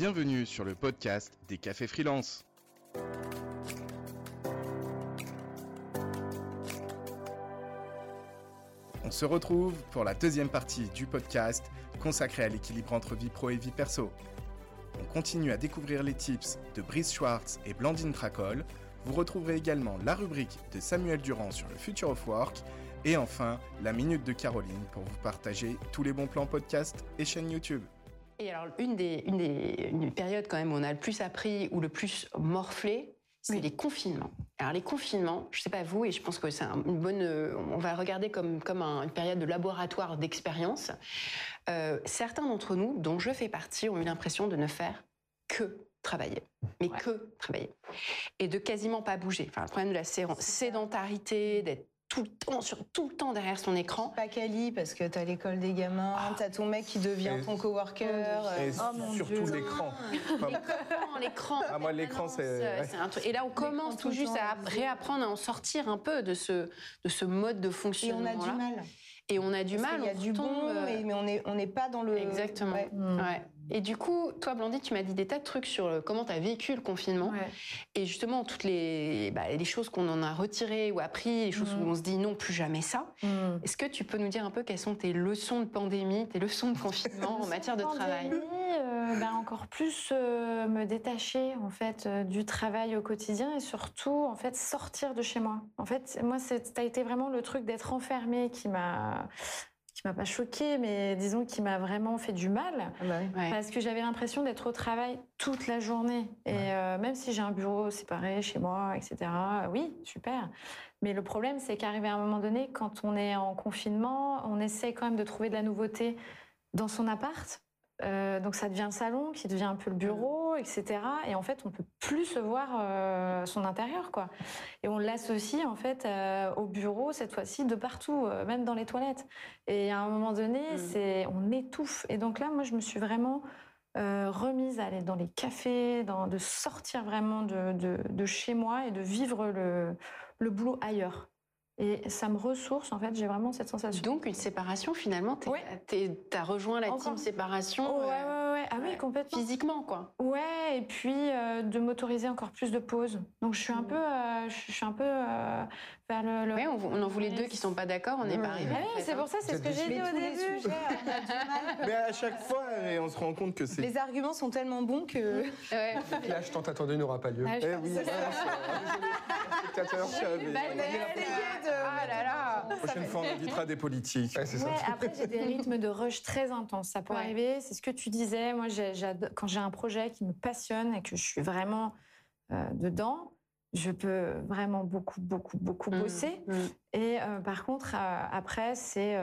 Bienvenue sur le podcast des cafés freelance. On se retrouve pour la deuxième partie du podcast consacré à l'équilibre entre vie pro et vie perso. On continue à découvrir les tips de Brice Schwartz et Blandine Tracol. Vous retrouverez également la rubrique de Samuel Durand sur le Future of Work et enfin la minute de Caroline pour vous partager tous les bons plans podcast et chaîne YouTube. Et alors, une des, une des une périodes quand même où on a le plus appris ou le plus morflé, c'est les confinements. Alors les confinements, je sais pas vous, et je pense que c'est une bonne, euh, on va regarder comme comme un, une période de laboratoire d'expérience. Euh, certains d'entre nous, dont je fais partie, ont eu l'impression de ne faire que travailler, mais que travailler, et de quasiment pas bouger. Enfin, le problème de la sédentarité, d'être tout le temps, sur tout le temps derrière son écran. Pas Cali parce que t'as l'école des gamins, ah. t'as ton mec qui devient ton coworker. Et oh, surtout l'écran. l'écran. Ah, moi, l'écran, c'est. Et là, on commence tout juste à réapprendre à en sortir un peu de ce, de ce mode de fonctionnement. Et on a du mal. Et on a du mal. Il y a du bon, euh, mais on n'est on n'est pas dans le. Exactement. Ouais. Et du coup, toi, Blandine, tu m'as dit des tas de trucs sur comment tu as vécu le confinement. Et justement, toutes les, bah, les choses qu'on en a retirées ou appris, les choses où mm. on se dit non, plus jamais ça. Mm. Est-ce que tu peux nous dire un peu quelles sont tes leçons de pandémie, tes leçons de confinement en matière de travail? euh, bah, Encore plus euh, me détacher en fait euh, du travail au quotidien et surtout en fait sortir de chez moi. En fait, moi, ça a été vraiment le truc d'être enfermé qui m'a qui m'a pas choqué, mais disons qui m'a vraiment fait du mal, ah bah parce que j'avais l'impression d'être au travail toute la journée. Et euh, même si j'ai un bureau séparé chez moi, etc., oui, super. Mais le problème, c'est qu'arrivé à un moment donné, quand on est en confinement, on essaie quand même de trouver de la nouveauté dans son appart, euh, donc ça devient le salon, qui devient un peu le bureau, etc. Et en fait, on peut plus se voir euh, son intérieur, quoi. Et on l'associe en fait euh, au bureau cette fois-ci de partout, même dans les toilettes. Et à un moment donné, mm. c'est on étouffe. Et donc là, moi, je me suis vraiment remise à aller dans les cafés, dans, de sortir vraiment de, de, de, chez moi et de vivre le, le boulot ailleurs. Et ça me ressource, en fait, j'ai vraiment cette sensation. Donc, une séparation, finalement, t'as rejoint la team séparation. ouais, ouais, ouais. Ah oui, complètement. Physiquement, quoi. Ouais, et puis euh, de m'autoriser encore plus de pauses. Donc, je suis un mmh. peu, euh, je suis un peu euh, vers le. Oui, on, en voulait deux qui sont pas d'accord, on n'est pas arrivé. Oui, c'est pour ça, c'est ce que j'ai dit au début. Mais à chaque fois, on se rend compte que c'est. Les arguments sont tellement bons que. ouais. Là, tant attendu n'aura pas lieu. Ah, eh oui, spectateurs, ah là là. La prochaine fois, on évitera des politiques. Ouais, après, j'ai des rythmes de rush très intenses. Ça peut arriver. C'est ce que tu disais. Moi, quand j'ai un projet qui me passionne et que je suis vraiment euh, dedans, je peux vraiment beaucoup, beaucoup, beaucoup mmh. bosser. Mmh. Et euh, par contre, euh, après, c'est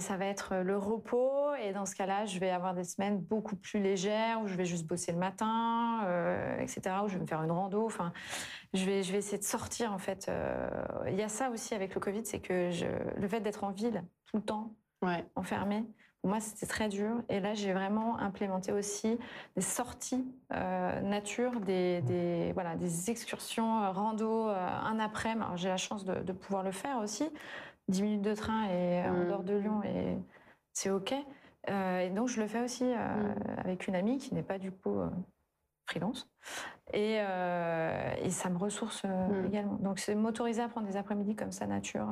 ça va être le repos et dans ce cas-là, je vais avoir des semaines beaucoup plus légères où je vais juste bosser le matin, etc. Où je vais me faire une rando. Enfin, je vais je vais essayer de sortir en fait. Il y a ça aussi avec le Covid, c'est que je, le fait d'être en ville tout le temps, ouais. enfermé, moi c'était très dur. Et là, j'ai vraiment implémenté aussi des sorties euh, nature, des, des voilà des excursions euh, rando euh, un après. Alors j'ai la chance de, de pouvoir le faire aussi 10 minutes de train et en mm. dehors de Lyon et c'est ok. Euh, et donc je le fais aussi euh, mm. avec une amie qui n'est pas du coup euh, freelance et, et, ça me ressource mm. également. Donc c'est m'autoriser à prendre des après-midi comme ça nature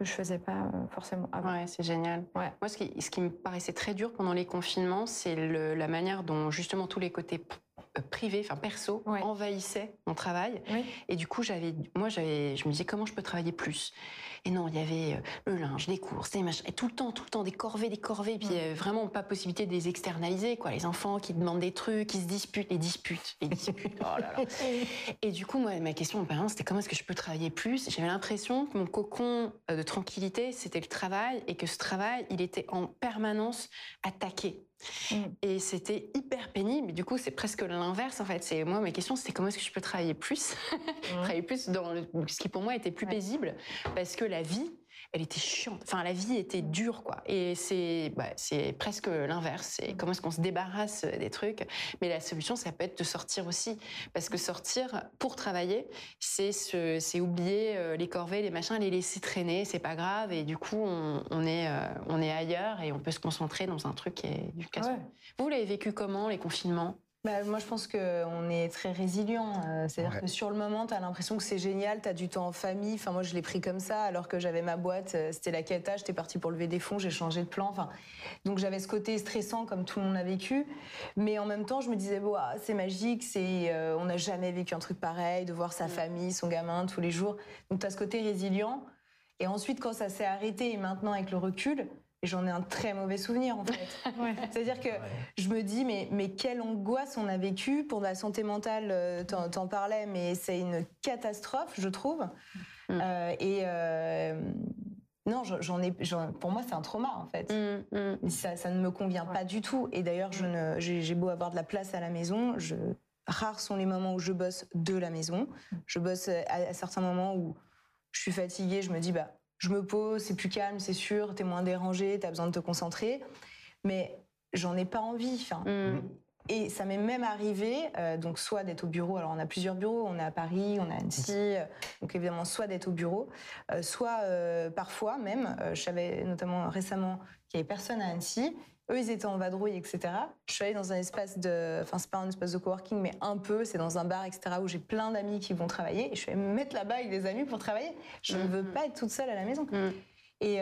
que je faisais pas forcément avant. Ouais, c'est génial. Ouais. Moi, ce qui, ce qui me paraissait très dur pendant les confinements, c'est la manière dont justement tous les côtés euh, privé, enfin perso, envahissait mon travail. Et du coup, j'avais, moi, j'avais, je me disais comment je peux travailler plus? Et non, il y avait euh, le linge, les courses, machins, et tout le temps, tout le temps des corvées, des corvées. Et puis euh, vraiment pas possibilité de les externaliser, quoi. Les enfants qui demandent des trucs, qui se disputent, les disputes, les disputes. oh là là. Et du coup, moi, ma question en permanence, c'était comment est-ce que je peux travailler plus? J'avais l'impression que mon cocon de tranquillité, c'était le travail, et que ce travail, il était en permanence attaqué Mm. Et c'était hyper pénible. Du coup, c'est presque l'inverse en fait. C'est moi ma question, c'était comment est-ce que je peux travailler plus, travailler plus dans ce qui pour moi était plus paisible, parce que la vie, elle était chiante. Enfin, la vie était dure, quoi. Et c'est bah, c'est presque l'inverse. C'est comment est-ce qu'on se débarrasse des trucs. Mais la solution, ça peut être de sortir aussi. Parce que sortir pour travailler, c'est c'est oublier euh, les corvées, les machins, les laisser traîner, c'est pas grave. Et du coup, on, est, euh, on est ailleurs et on peut se concentrer dans un truc qui est du casse. Vous l'avez vécu comment, les confinements? Bah, moi, je pense qu'on est très résilient. Euh, c'est-à-dire que sur le moment, tu as l'impression que c'est génial, tu as du temps en famille. Enfin, moi, je l'ai pris comme ça, alors que j'avais ma boîte, euh, c'était la cata, j'étais partie pour lever des fonds, j'ai changé de plan. Enfin, donc, j'avais ce côté stressant, comme tout le monde a vécu. Mais en même temps, je me disais, bon, ah, c'est magique, c'est, euh, on n'a jamais vécu un truc pareil, de voir sa mm. famille, son gamin tous les jours. Donc, tu as ce côté résilient. Et ensuite, quand ça s'est arrêté, et maintenant, avec le recul, j'en ai un très mauvais souvenir en fait. C'est-à-dire que je me dis mais mais quelle angoisse on a vécu pour la santé mentale. Euh, t'en parlais, mais c'est une catastrophe, je trouve. Mm. Euh, et euh, non, j'en ai. Pour moi, c'est un trauma en fait. Mm, mm. Ça, ça, ne me convient pas du tout. Et d'ailleurs, je ne, j'ai beau avoir de la place à la maison, je, rares sont les moments où je bosse de la maison. Je bosse à, à certains moments où je suis fatiguée, je me dis bah je me pose, c'est plus calme, c'est sûr, t'es moins dérangé, t'as besoin de te concentrer. Mais j'en ai pas envie. Mm. Et ça m'est même arrivé, euh, donc soit d'être au bureau, alors on a plusieurs bureaux, on est à Paris, on est à Annecy, euh, donc évidemment soit d'être au bureau, euh, soit parfois même, je savais notamment récemment qu'il y avait personne à Annecy, eux, ils étaient en vadrouille, etc. Je suis allée dans un espace de, enfin, c'est pas un espace de coworking, mais un peu, c'est dans un bar, etc., où j'ai plein d'amis qui vont travailler. Et je suis allée me mettre là-bas avec des amis pour travailler. Je ne veux mm-hmm. pas être toute seule à la maison. Mm. Et,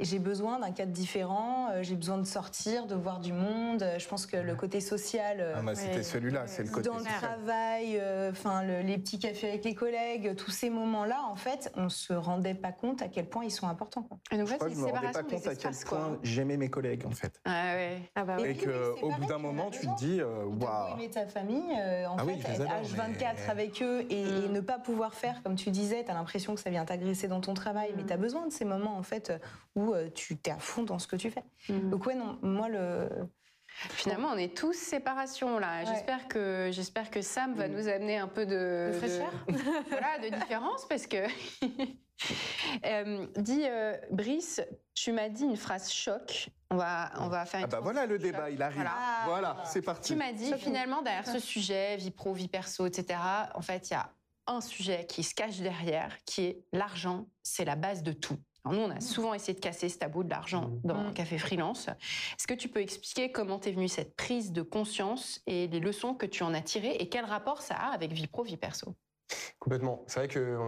j'ai besoin d'un cadre différent. Euh, j'ai besoin de sortir, de voir du monde. Je pense que le côté social. Ah bah c'était celui-là, c'est le côté dans le travail, euh, enfin les petits cafés avec les collègues, tous ces moments-là, en fait, on se rendait pas compte à quel point ils sont importants. Et donc, je, fait, je me rendais pas compte à quel point j'aimais mes collègues, en fait. Ah ouais. Ah bah et qu'au bout d'un moment, tu te dis, waouh. aimer ta famille, en ah fait, être H24 avec eux et, mm. ne pas pouvoir faire, comme tu disais, tu as l'impression que ça vient t'agresser dans ton travail, mais mm. tu as besoin de ces moments fait, euh, où euh, tu t'es à fond dans ce que tu fais. Mhm. Donc ouais, non, moi le... Finalement, on est tous séparation là. J'espère que j'espère que Sam va nous amener un peu de, de fraîcheur, voilà, de différence parce que. euh, dis Brice, tu m'as dit une phrase choc. On va on va faire. Une ah bah voilà le débat, il arrive. Voilà, c'est parti. Tu m'as dit finalement derrière ce sujet, vie pro, vie perso, etc. En fait, il y a un sujet qui se cache derrière, qui est l'argent. C'est la base de tout nous, on a souvent essayé de casser ce tabou de l'argent mmh. dans mmh. Café Freelance. Est-ce que tu peux expliquer comment t'es venue cette prise de conscience et les leçons que tu en as tirées et quel rapport ça a avec vie pro, vie perso? Complètement. C'est vrai que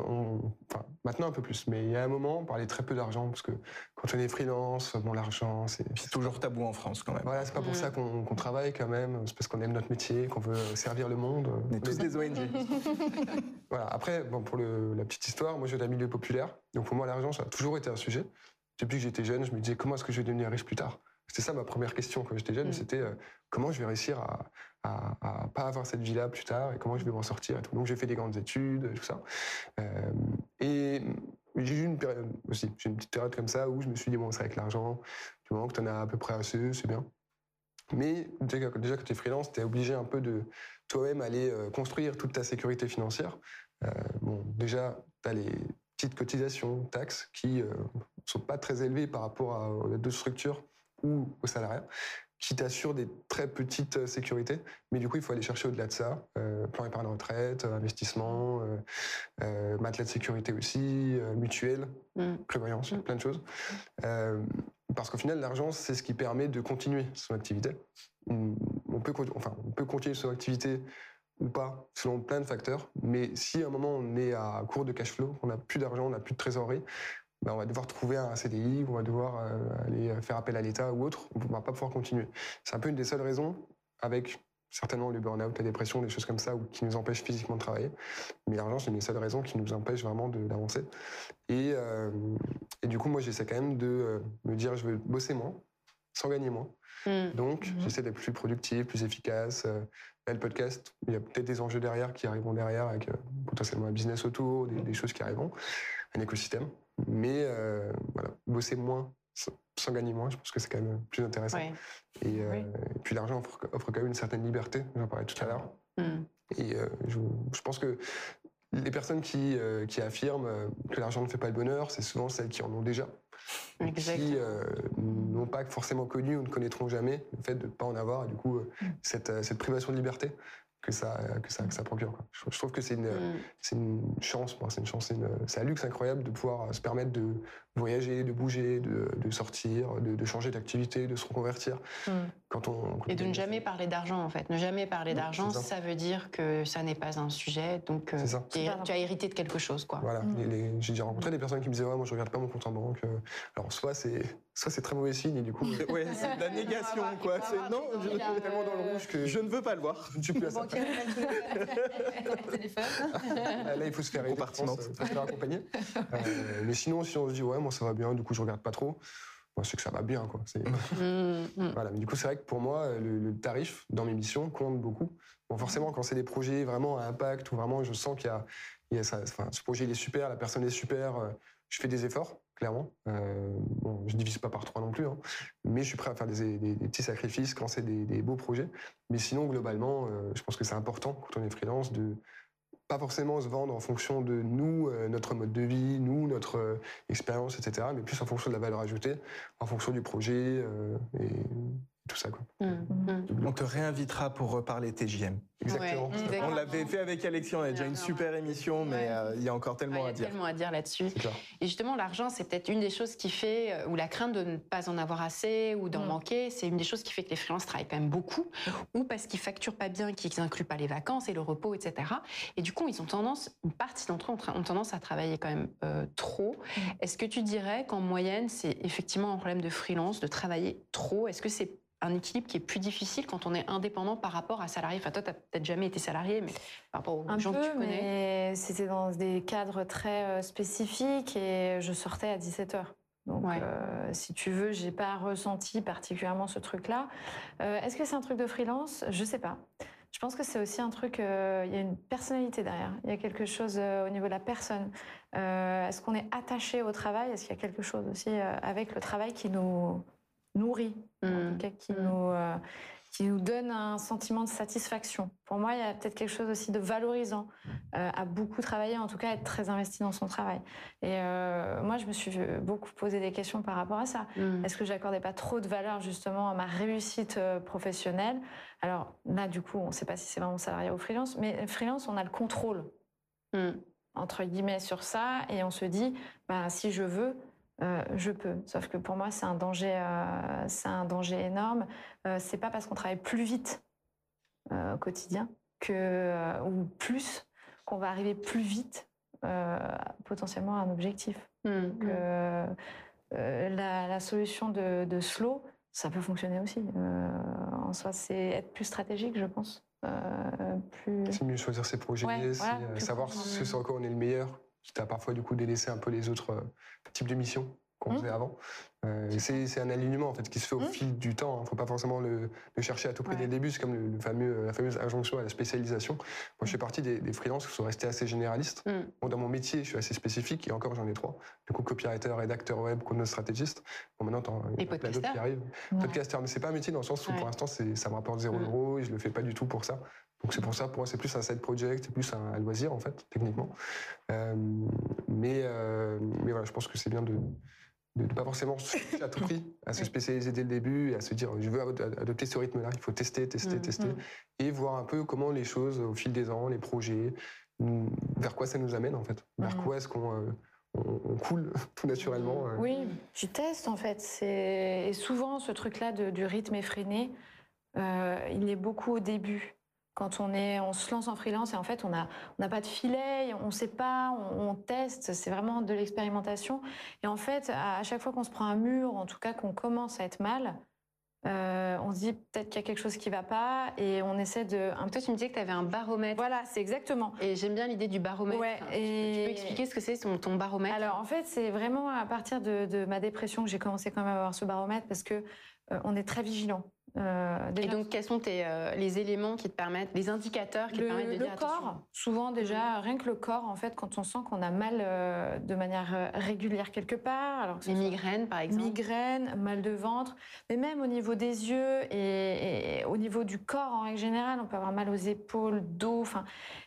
maintenant un peu plus, mais il y a un moment, on parlait très peu d'argent parce que quand on est freelance, bon, l'argent, c'est toujours tabou en France quand même. Voilà, c'est pas pour mm. ça qu'on travaille quand même. C'est parce qu'on aime notre métier, qu'on veut servir le monde. On est tous des ONG. voilà. Après, bon, pour la petite histoire, moi, je viens d'un milieu populaire, donc pour moi, l'argent, ça a toujours été un sujet. Depuis que j'étais jeune, je me disais comment est-ce que je vais devenir riche plus tard? C'était ça ma première question quand j'étais jeune, mm. c'était euh, comment je vais réussir à, à, pas avoir cette vie-là plus tard et comment je vais m'en sortir et tout. Donc j'ai fait des grandes études, tout ça. Euh, et j'ai eu une période aussi, j'ai une petite période comme ça où je me suis dit bon, c'est avec l'argent, du moment que tu en as à peu près assez, c'est bien. Mais déjà, déjà que tu es freelance, tu es obligé un peu de toi-même aller euh, construire toute ta sécurité financière. bon, déjà, tu as les petites cotisations, taxes qui ne sont pas très élevées par rapport à d'autres structures ou aux salariés, qui t'assurent des très petites euh, sécurités. Mais du coup, il faut aller chercher au-delà de ça. Euh, plan épargne retraite, euh, investissement, euh, matelas de sécurité aussi, mutuelle, mm. prévoyance, mm. plein de choses. parce qu'au final, l'argent, c'est ce qui permet de continuer son activité. On peut, enfin, on peut continuer son activité ou pas, selon plein de facteurs. Mais si à un moment on est à court de cash flow, on n'a plus d'argent, on n'a plus de trésorerie, ben, on va devoir trouver un CDI, on va devoir euh, aller faire appel à l'État ou autre, on ne va pas pouvoir continuer. C'est un peu une des seules raisons, avec certainement le burn-out, la dépression, des choses comme ça, qui nous empêchent physiquement de travailler. Mais l'argent, c'est une des seules raisons qui nous empêche vraiment d'avancer. Et, euh, et, du coup, moi, j'essaie quand même de euh, me dire, je veux bosser moins, sans gagner moins. Mmh. Donc, mmh. j'essaie d'être plus productif, plus efficace. Là, le podcast, il y a peut-être des enjeux derrière qui arriveront derrière, avec potentiellement un business autour, des, des choses qui arriveront, un écosystème. Mais euh, voilà, bosser moins sans gagner moins, je pense que c'est quand même plus intéressant. Euh, et, puis l'argent offre, quand même une certaine liberté, j'en parlais tout à l'heure. Mm. Et euh, je, pense que les personnes qui, qui affirment que l'argent ne fait pas le bonheur, c'est souvent celles qui en ont déjà. Qui n'ont pas forcément connu ou ne connaîtront jamais le fait de ne pas en avoir, et du coup, mm. cette, cette privation de liberté que ça, que ça, que ça procure. Je, trouve que c'est une, mm. c'est une chance, c'est une chance, c'est un luxe incroyable de pouvoir se permettre de voyager, de bouger, de, de sortir, de, de changer d'activité, de se reconvertir. Mm. Quand on, Et de ne jamais parler d'argent, en fait. Ne jamais parler d'argent, ça. veut dire que ça n'est pas un sujet, donc euh, tu, as hérité de quelque chose. Quoi. Voilà. Mm. J'ai déjà rencontré des personnes qui me disaient ouais, moi je regarde pas mon compte en banque. Euh. Alors soit c'est soit c'est très mauvais signe et du coup ouais, c'est la négation quoi. C'est non, je suis tellement dans le rouge que je ne veux pas le voir. Je ne suis plus à ça. Là il faut se faire faire accompagner. Euh, mais sinon si on se dit ouais moi ça va bien, du coup je regarde pas trop. Moi, c'est que ça va bien, quoi. Mmh, mmh. Voilà. Mais du coup, c'est vrai que pour moi, le, tarif dans mes missions compte beaucoup. Bon, forcément, quand c'est des projets vraiment à impact, ou vraiment je sens qu'il y a, ça, enfin, ce projet il est super, la personne est super, euh, je fais des efforts, clairement. Euh, bon, je divise pas par trois non plus, hein, mais je suis prêt à faire des, petits sacrifices quand c'est des, beaux projets. Mais sinon, globalement, euh, je pense que c'est important quand on est freelance de pas forcément se vendre en fonction de nous, euh, notre mode de vie, nous, notre euh, expérience, etc., mais plus en fonction de la valeur ajoutée, en fonction du projet euh, et tout ça. Quoi. Mmh. Mmh. On te réinvitera pour reparler TJM. Exactement. On l'avait fait avec Alexis, on a déjà une super émission, mais euh, il y a encore tellement à dire. Il y a tellement à dire là-dessus. Et justement, l'argent, c'est peut-être une des choses qui fait, euh, ou la crainte de ne pas en avoir assez ou d'en mmh. manquer, c'est une des choses qui fait que les freelances travaillent quand même beaucoup, ou parce qu'ils facturent pas bien, qu'ils incluent pas les vacances et le repos, etc. Et du coup, ils ont tendance, une partie d'entre eux ont, tendance à travailler quand même euh, trop. Est-ce que tu dirais qu'en moyenne, c'est effectivement un problème de freelance, de travailler trop? Est-ce que c'est un équilibre qui est plus difficile quand on est indépendant par rapport à salarié? Enfin, toi, tu n'as peut-être jamais été salarié, mais par rapport aux gens que tu connais. C'était dans des cadres très euh, spécifiques et je sortais à 17 h Donc, euh, si tu veux, j'ai pas ressenti particulièrement ce truc-là. Euh, est-ce que c'est un truc de freelance? Je sais pas. Je pense que c'est aussi un truc. Il y a une personnalité derrière. Il y a quelque chose au niveau de la personne. Est-ce qu'on est attaché au travail? Est-ce qu'il y a quelque chose aussi avec le travail qui nous nourrit, en tout mmh. cas qui, mmh. nous, qui nous donne un sentiment de satisfaction. Pour moi, il y a peut-être quelque chose aussi de valorisant euh, à beaucoup travailler, en tout cas être très investi dans son travail. Et euh, moi, je me suis beaucoup posé des questions par rapport à ça. Mmh. Est-ce que j'accordais pas trop de valeur justement à ma réussite professionnelle? Alors là, du coup, on ne sait pas si c'est vraiment salarié ou freelance, mais freelance, on a le contrôle entre guillemets sur ça, et on se dit, bah, si je veux, euh, je peux. Sauf que pour moi, c'est un danger, euh, c'est un danger énorme. Euh, c'est pas parce qu'on travaille plus vite au quotidien que ou plus qu'on va arriver plus vite potentiellement à un objectif. Mmh, mmh. la, solution de, slow, ça peut fonctionner aussi. en soi, c'est être plus stratégique, je pense. plus... C'est mieux choisir ses projets, savoir ce sur quoi on est le meilleur quitte à parfois du coup délaisser un peu les autres euh, types de missions qu'on mmh. faisait avant. Euh, c'est un alignement en fait qui se fait au mmh. fil du temps. Il hein. ne faut pas forcément le, chercher à tout prix dès le début. C'est comme le, fameux, la fameuse injonction à la spécialisation. Moi, je fais mmh. partie des, freelances qui sont restés assez généralistes. dans mon métier, je suis assez spécifique et encore j'en ai trois. Du coup, copywriter, rédacteur web, chronostratégiste. Bon, maintenant, il y a plein d'autres qui arrivent. Podcaster, mais c'est pas un métier dans le sens où pour l'instant, ça me rapporte 0 euros et je le fais pas du tout pour ça. Donc c'est pour ça, pour moi, c'est plus un side project, c'est plus un, loisir en fait, techniquement. Euh, mais, euh, mais voilà, je pense que c'est bien de ne pas forcément se à tout prix, à se spécialiser dès le début et à se dire je veux adopter ce rythme-là. Il faut tester, tester, mm, tester mm. et voir un peu comment les choses au fil des ans, les projets, mm, vers quoi ça nous amène en fait, vers quoi est-ce qu'on euh, on, coule tout naturellement. Oui, tu testes en fait. Et souvent, ce truc-là du rythme effréné, il est beaucoup au début quand on, est, on se lance en freelance et en fait on n'a on pas de filet, on ne sait pas, on, teste, c'est vraiment de l'expérimentation. Et en fait, à, chaque fois qu'on se prend un mur, en tout cas qu'on commence à être mal, euh, on se dit peut-être qu'il y a quelque chose qui ne va pas et on essaie de. Un... Toi, tu me disais que tu avais un baromètre. Voilà, c'est exactement. Et j'aime bien l'idée du baromètre. Ouais, et... Tu peux expliquer ce que c'est ton, baromètre? Alors, en fait, c'est vraiment à partir de, ma dépression que j'ai commencé quand même à avoir ce baromètre parce que euh, on est très vigilant Euh, et donc, quels sont euh, les éléments qui te permettent, les indicateurs qui te permettent de le corps, souvent déjà, rien que le corps, en fait, quand on sent qu'on a mal euh, de manière régulière quelque part. Alors les migraines, par exemple. Migraines, mal de ventre, mais même au niveau des yeux et, au niveau du corps en règle générale, on peut avoir mal aux épaules, dos. Enfin,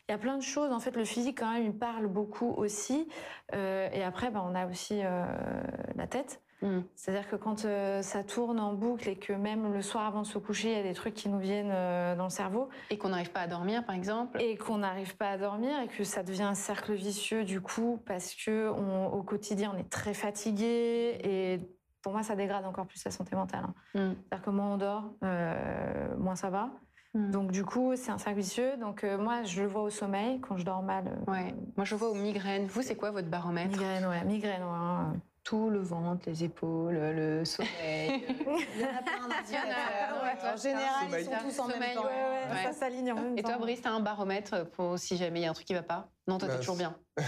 il y a plein de choses. En fait, le physique quand même, il parle beaucoup aussi. et après, ben, on a aussi la tête. Mm. C'est-à-dire que quand euh, ça tourne en boucle et que même le soir avant de se coucher, il y a des trucs qui nous viennent euh, dans le cerveau. Et qu'on n'arrive pas à dormir, par exemple. Et qu'on n'arrive pas à dormir et que ça devient un cercle vicieux du coup parce que au quotidien, on est très fatigué et pour moi, ça dégrade encore plus la santé mentale. Hein. Mm. C'est-à-dire que moins on dort, euh, moins ça va. Mm. Donc du coup, c'est un cercle vicieux. Donc moi, je le vois au sommeil quand je dors mal. ouais. Moi, je le vois aux migraines. Vous, c'est quoi votre baromètre? Migraine, ouais, migraine. Ouais, hein tout, le ventre, les épaules, le sommeil. Il y en a plein En général, ils sont tous en même temps. Ça s'aligne en même temps. Et toi, Brice, t'as un baromètre pour si jamais il y a un truc qui va pas? Non, toi, t'es bah, toujours bien.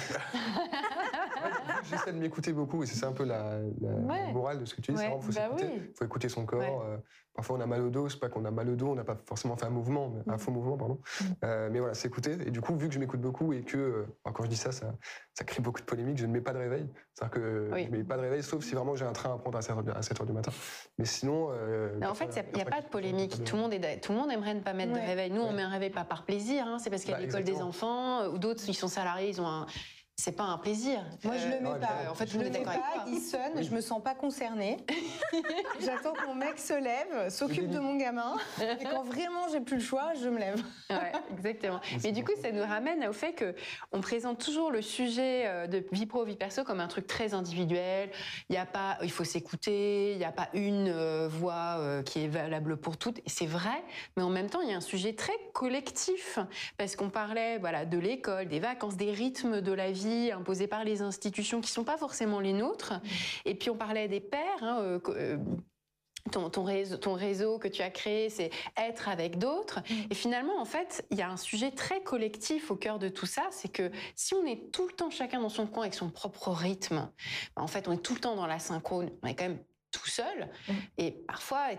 J'essaie de m'écouter beaucoup et c'est un peu la, morale de ce que tu dis. Il faut bah faut écouter son corps. Euh, parfois, on a mal au dos. C'est pas qu'on a mal au dos, on n'a pas forcément fait un mouvement, un mm. faux mouvement, pardon. Mm. Euh, mais voilà, s'écouter. Et du coup, vu que je m'écoute beaucoup et que, euh, quand je dis ça, ça, ça, crée beaucoup de polémiques, je ne mets pas de réveil. C'est-à-dire que je ne mets pas de réveil, sauf si vraiment j'ai un train à prendre à 7 h du matin. Mais sinon. en fait, il n'y a, pas de polémique. Tout le, monde est, tout le monde aimerait ne pas mettre de réveil. Nous, on met un réveil pas par plaisir. Hein. C'est parce qu'il y a bah, l'école des enfants ou d'autres, ils sont salariés, ils ont un c'est pas un plaisir. Moi, je le mets pas. En fait, je le mets pas. Il sonne, je me sens pas concernée. J'attends que mon mec se lève, s'occupe de mon gamin, et quand vraiment j'ai plus le choix, je me lève. ouais, exactement. Mais du coup, ça nous ramène au fait que on présente toujours le sujet euh, de vie pro vie perso comme un truc très individuel. Il y a pas, il faut s'écouter. Il n'y a pas une euh, voix euh, qui est valable pour toutes. Et c'est vrai, mais en même temps, il y a un sujet très collectif parce qu'on parlait, voilà, de l'école, des vacances, des rythmes de la vie imposées par les institutions qui sont pas forcément les nôtres. Mmh. Et puis on parlait des pères. Hein, euh, euh, ton, ton, réseau, ton, réseau, que tu as créé, c'est être avec d'autres. Mmh. Et finalement, en fait, il y a un sujet très collectif au cœur de tout ça, c'est que si on est tout le temps chacun dans son coin avec son propre rythme, bah, en fait, on est tout le temps dans la synchrone, on est quand même tout seul. Mmh. Et parfois,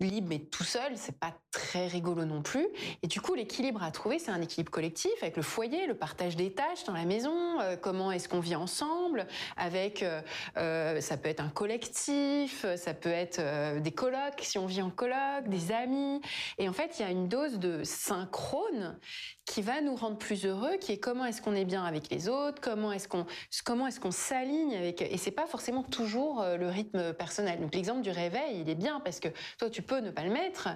libre mais tout seul, c'est pas très rigolo non plus. Et du coup, l'équilibre à trouver, c'est un équilibre collectif avec le foyer, le partage des tâches dans la maison, euh, comment est-ce qu'on vit ensemble, avec, euh, euh, ça peut être un collectif, ça peut être des colocs, si on vit en coloc, des amis. Et en fait, il y a une dose de synchrone qui va nous rendre plus heureux, qui est comment est-ce qu'on est bien avec les autres, comment est-ce qu'on comment est-ce qu'on s'aligne avec et c'est pas forcément toujours le rythme personnel. Donc l'exemple du réveil, il est bien parce que toi tu peux ne pas le mettre,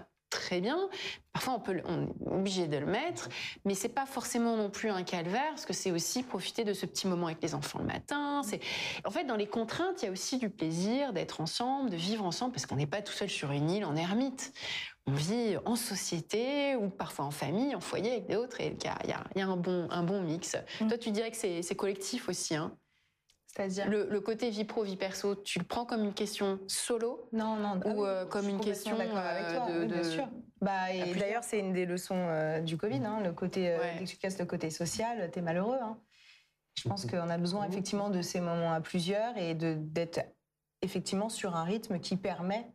très bien. Parfois, on, peut, on est obligé de le mettre, mais c'est pas forcément non plus un calvaire, parce que c'est aussi profiter de ce petit moment avec les enfants le matin. C'est en fait dans les contraintes, il y a aussi du plaisir d'être ensemble, de vivre ensemble, parce qu'on n'est pas tout seul sur une île en ermite. On vit en société ou parfois en famille, en foyer avec d'autres, et il y a, y a, un bon un bon mix. Mmh. Toi, tu dirais que c'est collectif aussi, hein? C'est-à-dire le, côté vie pro, vie perso, tu le prends comme une question solo Non, non. Ou euh, comme une question avec toi, euh, de, bien sûr. Bah, et d'ailleurs, c'est une des leçons euh, du Covid, hein, le côté, ouais. tu casses le côté social, t'es malheureux. Hein. Je pense qu'on a besoin effectivement de ces moments à plusieurs et d'être effectivement sur un rythme qui permet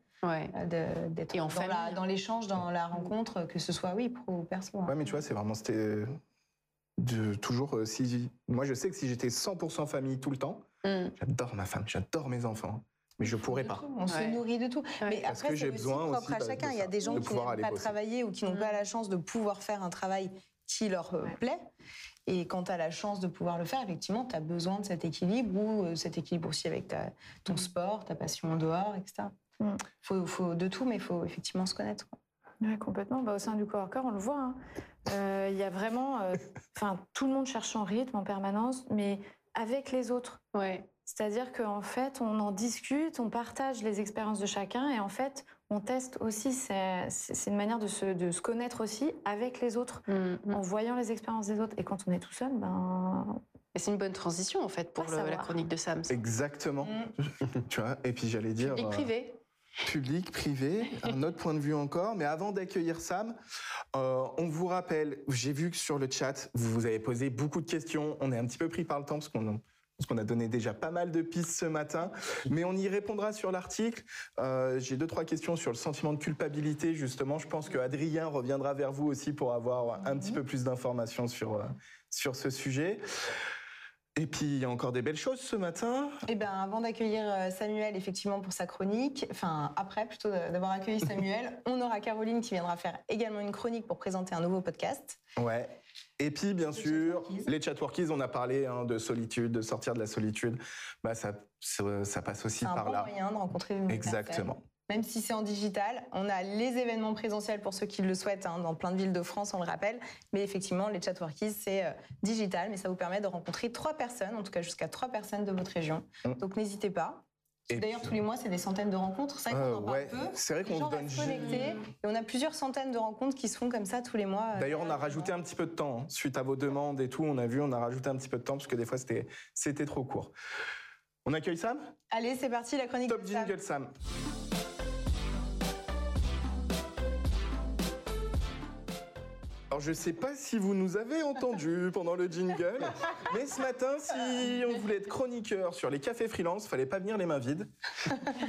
d'être dans, dans l'échange, dans la rencontre, que ce soit oui pro ou perso. Hein. Ouais, mais tu vois, c'est vraiment de toujours euh, si moi je sais que si j'étais 100% famille tout le temps, mm. j'adore ma femme, j'adore mes enfants. Mais je pourrais pas. On se nourrit de tout. Mais Parce après, c'est propre à bah, chacun. Il y a des gens qui n'aiment pas travailler ou qui n'ont pas mm. la chance de pouvoir faire un travail qui leur euh, plaît. Et quand tu as la chance de pouvoir le faire, effectivement, tu as besoin de cet équilibre ou euh, cet équilibre aussi avec ta, ton mm. sport, ta passion en dehors, etc. Il faut, faut, de tout, mais il faut effectivement se connaître. Oui, complètement. Bah, au sein du corps cœur, on le voit. Hein. Euh, il y a vraiment, euh, enfin, tout le monde cherche son rythme en permanence, mais avec les autres. Ouais. C'est-à-dire qu'en fait, on en discute, on partage les expériences de chacun, et en fait, on teste aussi. C'est une manière de se, de se, connaître aussi avec les autres, mmh, mmh. en voyant les expériences des autres. Et quand on est tout seul, ben. c'est une bonne transition en fait pour la chronique de Sam. Exactement. Mmh. tu vois. Et puis j'allais dire. Public privé. Public, privé, un autre point de vue encore. Mais avant d'accueillir Sam, euh, on vous rappelle, j'ai vu que sur le chat, vous vous avez posé beaucoup de questions. On est un petit peu pris par le temps parce qu'on parce qu'on a donné déjà pas mal de pistes ce matin, mais on y répondra sur l'article. Euh, j'ai deux trois questions sur le sentiment de culpabilité justement. Je pense que Adrien reviendra vers vous aussi pour avoir un petit peu plus d'informations sur euh, sur ce sujet. Et puis, il y a encore des belles choses ce matin. Eh bien, avant d'accueillir euh, Samuel, effectivement, pour sa chronique, enfin, après, plutôt d'avoir accueilli Samuel, on aura Caroline qui viendra faire également une chronique pour présenter un nouveau podcast. Ouais. Et puis, bien sûr, les chatworkies, on a parlé hein, de solitude, de sortir de la solitude. Bah, ça, ça, passe aussi par bon là. Un moyen de rencontrer Exactement même si c'est en digital. On a les événements présentiels pour ceux qui le souhaitent, hein, dans plein de villes de France, on le rappelle. Mais effectivement, les chatworkies, c'est euh, digital, mais ça vous permet de rencontrer trois personnes, en tout cas jusqu'à trois personnes de votre région. Donc n'hésitez pas. D'ailleurs, tous les mois, c'est des centaines de rencontres. C'est vrai qu'on en parle peu. C'est vrai qu'on donne connectés. Et on a plusieurs centaines de rencontres qui se font comme ça tous les mois. Euh, D'ailleurs, on a rajouté un petit peu de temps. Hein. Suite à vos demandes et tout, on a vu, on a rajouté un petit peu de temps parce que des fois, c'était trop court. On accueille Sam? Allez, c'est parti, la chronique Top jingle Sam. Alors je sais pas si vous nous avez entendu pendant le jingle, mais ce matin, si on voulait être chroniqueur sur les cafés freelance, fallait pas venir les mains vides.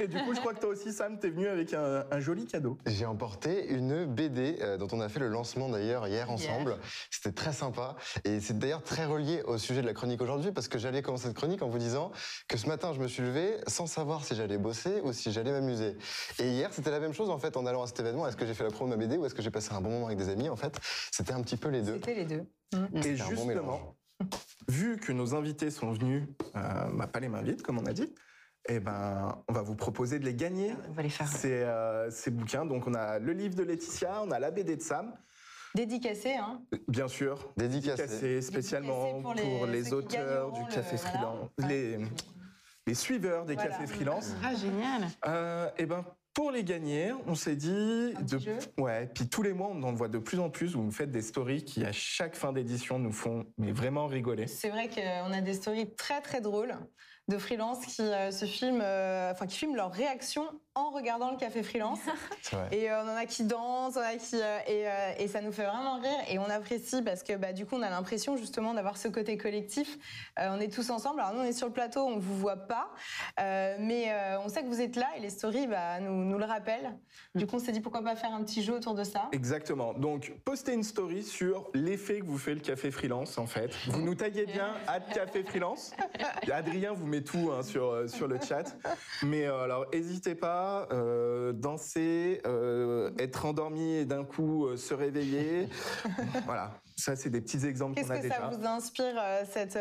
Et du coup, je crois que toi aussi, Sam, t'es venu avec un, joli cadeau. J'ai emporté une BD euh, dont on a fait le lancement d'ailleurs hier ensemble. C'était très sympa et c'est d'ailleurs très relié au sujet de la chronique aujourd'hui parce que j'allais commencer cette chronique en vous disant que ce matin, je me suis levé sans savoir si j'allais bosser ou si j'allais m'amuser. Et hier, c'était la même chose en fait en allant à cet événement. Est-ce que j'ai fait la promo de ma BD ou est-ce que j'ai passé un bon moment avec des amis en fait? C'était un petit peu les deux. C'était les deux. Et justement, vu que nos invités sont venus, euh, bah, pas les mains vides, comme on a dit, eh ben, on va vous proposer de les gagner. On va les faire. Ces, euh, ces bouquins. Donc, on a le livre de Laetitia, on a la BD de Sam. Dédicacé, hein Bien sûr. Dédicacé. spécialement pour les, auteurs du Café Freelance. Les, les suiveurs des cafés freelance. Ah, génial. Euh, eh ben, pour les gagner, on s'est dit de ouais, puis tous les mois on en voit de plus en plus vous faites des stories qui à chaque fin d'édition nous font mais vraiment rigoler. C'est vrai qu'on a des stories très très drôles de freelance qui euh, se filment, euh, enfin qui filment leur réaction en regardant le café freelance. Et euh, on en a qui dansent, on a qui et, et, ça nous fait vraiment rire et on apprécie parce que bah, du coup on a l'impression justement d'avoir ce côté collectif. on est tous ensemble. Alors nous on est sur le plateau, on vous voit pas, mais on sait que vous êtes là et les stories bah, nous, nous le rappellent. Du coup on s'est dit pourquoi pas faire un petit jeu autour de ça. Exactement. Donc postez une story sur l'effet que vous fait le café freelance en fait. Vous nous taguez bien à café freelance. Adrien vous met tout hein, sur, euh, sur le chat. Mais euh, alors, n'hésitez pas, euh, danser, être endormi et d'un coup se réveiller. voilà. Ça, c'est des petits exemples qu'on a déjà. Qu'est-ce que ça vous inspire, cette,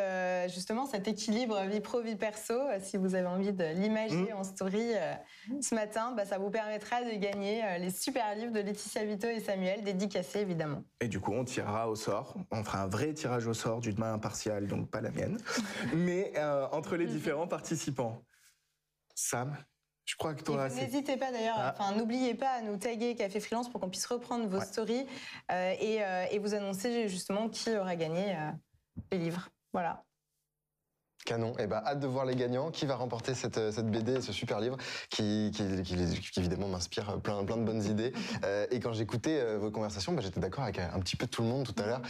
justement, cet équilibre vie pro, vie perso Si vous avez envie de l'imaginer mmh. en story ce matin, bah, ça vous permettra de gagner les super livres de Laetitia Vito et Samuel, dédicacés évidemment. Et du coup, on tirera au sort. On fera un vrai tirage au sort d'une main impartiale, donc pas la mienne. Mais entre les différents participants. Sam, je crois que toi. N'hésitez pas d'ailleurs, ah. enfin n'oubliez pas à nous taguer Café Freelance pour qu'on puisse reprendre vos stories euh, euh, et, vous annoncer justement qui aura gagné euh, les livres. Voilà. Canon. Et eh ben, hâte de voir les gagnants. Qui va remporter cette, euh, cette BD, ce super livre, qui, qui, qui, évidemment m'inspire plein, plein de bonnes idées. Euh, et quand j'écoutais euh, vos conversations, bah, j'étais d'accord avec un petit peu tout le monde tout à l'heure.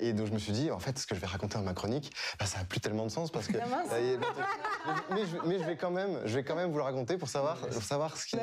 et donc je me suis dit, en fait, ce que je vais raconter dans ma chronique, bah, ça n'a plus tellement de sens parce que. mais, je, vais quand même, je vais quand même vous le raconter pour savoir, pour savoir ce qui,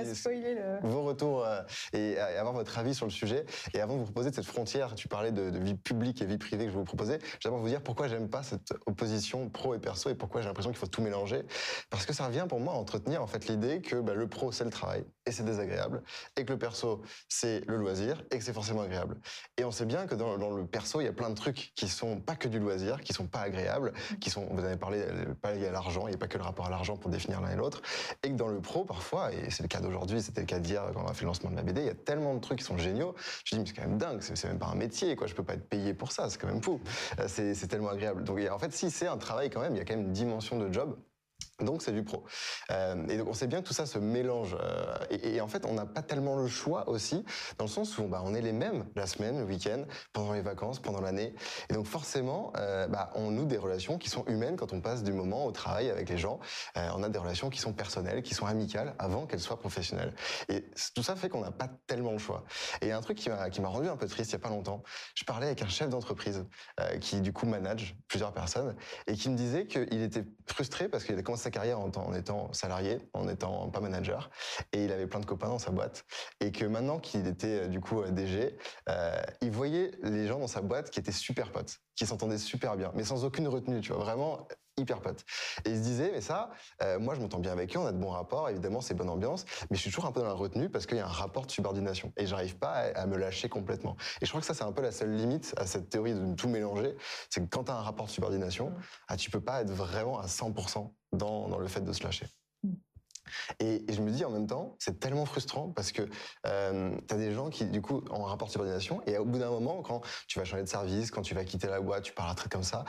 vos retours et, avoir votre avis sur le sujet. Et avant de vous proposer cette frontière, tu parlais de, de vie publique et vie privée que je vous proposais. J'aimerais vous dire pourquoi j'aime pas cette opposition pro et perso pourquoi j'ai l'impression qu'il faut tout mélanger. Parce que ça revient pour moi à entretenir en fait l'idée que bah, le pro c'est le travail et c'est désagréable, et que le perso c'est le loisir et que c'est forcément agréable. Et on sait bien que dans, le perso il y a plein de trucs qui sont pas que du loisir, qui sont pas agréables, qui sont, vous avez parlé, pas liés à l'argent, il n'y a pas que le rapport à l'argent pour définir l'un et l'autre, et que dans le pro parfois, et c'est le cas d'aujourd'hui, c'était le cas d'hier quand on a fait le lancement de la BD, il y a tellement de trucs qui sont géniaux. Je dis mais c'est quand même dingue, c'est même pas un métier quoi, je peux pas être payé pour ça, c'est quand même fou. Euh, c'est tellement agréable. Donc en fait si c'est un travail quand même, même dimension de job Donc c'est du pro. Euh, et donc on sait bien que tout ça se mélange. Euh, et, en fait, on n'a pas tellement le choix aussi, dans le sens où bah, on est les mêmes la semaine, le week-end, pendant les vacances, pendant l'année. Et donc forcément, euh, bah, on noue des relations qui sont humaines quand on passe du moment au travail avec les gens. on a des relations qui sont personnelles, qui sont amicales, avant qu'elles soient professionnelles. Et tout ça fait qu'on n'a pas tellement le choix. Et il y a un truc qui m'a rendu un peu triste il n'y a pas longtemps. Je parlais avec un chef d'entreprise qui du coup manage plusieurs personnes et qui me disait qu'il était frustré parce qu'il a commencé carrière en, étant salarié, en étant pas manager, et il avait plein de copains dans sa boîte, et que maintenant qu'il était euh, du coup euh, DG, euh, il voyait les gens dans sa boîte qui étaient super potes, qui s'entendaient super bien, mais sans aucune retenue, tu vois, vraiment hyper potes. Et il se disait, mais ça, moi je m'entends bien avec eux, on a de bons rapports, évidemment c'est bonne ambiance, mais je suis toujours un peu dans la retenue parce qu'il y a un rapport de subordination et j'arrive pas à, me lâcher complètement. Et je crois que ça c'est un peu la seule limite à cette théorie de tout mélanger, c'est que quand tu as un rapport de subordination, mmh. ah, tu peux pas être vraiment à 100% dans, dans le fait de se lâcher. Mm. Et, je me dis en même temps, c'est tellement frustrant parce que euh, tu as des gens qui, du coup, ont un rapport de subordination et au bout d'un moment, quand tu vas changer de service, quand tu vas quitter la boîte, tu parles à truc comme ça,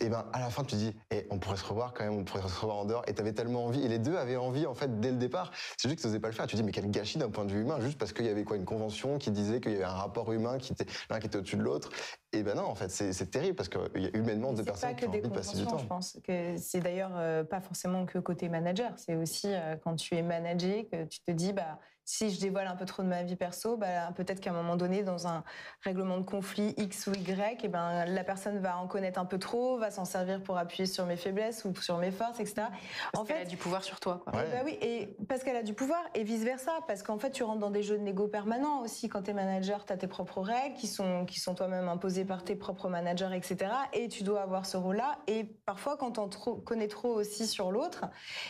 et ben à la fin tu te dis eh, on pourrait se revoir quand même on pourrait se revoir en dehors. Et tu avais tellement envie et les deux avaient envie en fait dès le départ. C'est juste que tu n'osais pas le faire. Tu te dis mais quel gâchis d'un point de vue humain juste parce qu'il y avait quoi une convention qui disait qu'il y avait un rapport humain qui était l'un qui était au-dessus de l'autre. Et ben non en fait c'est terrible parce qu'il y a humainement deux personnes qui ont envie de passer du temps. je pense que c'est d'ailleurs euh, pas forcément que côté manager. C'est aussi euh, quand tu es managé que tu te dis bah si je dévoile un peu trop de ma vie perso, bah, peut-être qu'à un moment donné, dans un règlement de conflit X ou Y, et eh ben, la personne va en connaître un peu trop, va s'en servir pour appuyer sur mes faiblesses ou sur mes forces, etc. Parce en fait, elle a du pouvoir sur toi. Quoi. bah oui, et parce qu'elle a du pouvoir et vice versa, parce qu'en fait, tu rentres dans des jeux de négo permanents aussi. Quand tu es manager, tu as tes propres règles qui sont, qui sont toi-même imposées par tes propres managers, etc. Et tu dois avoir ce rôle-là. Et parfois, quand on trop, connaît trop aussi sur l'autre,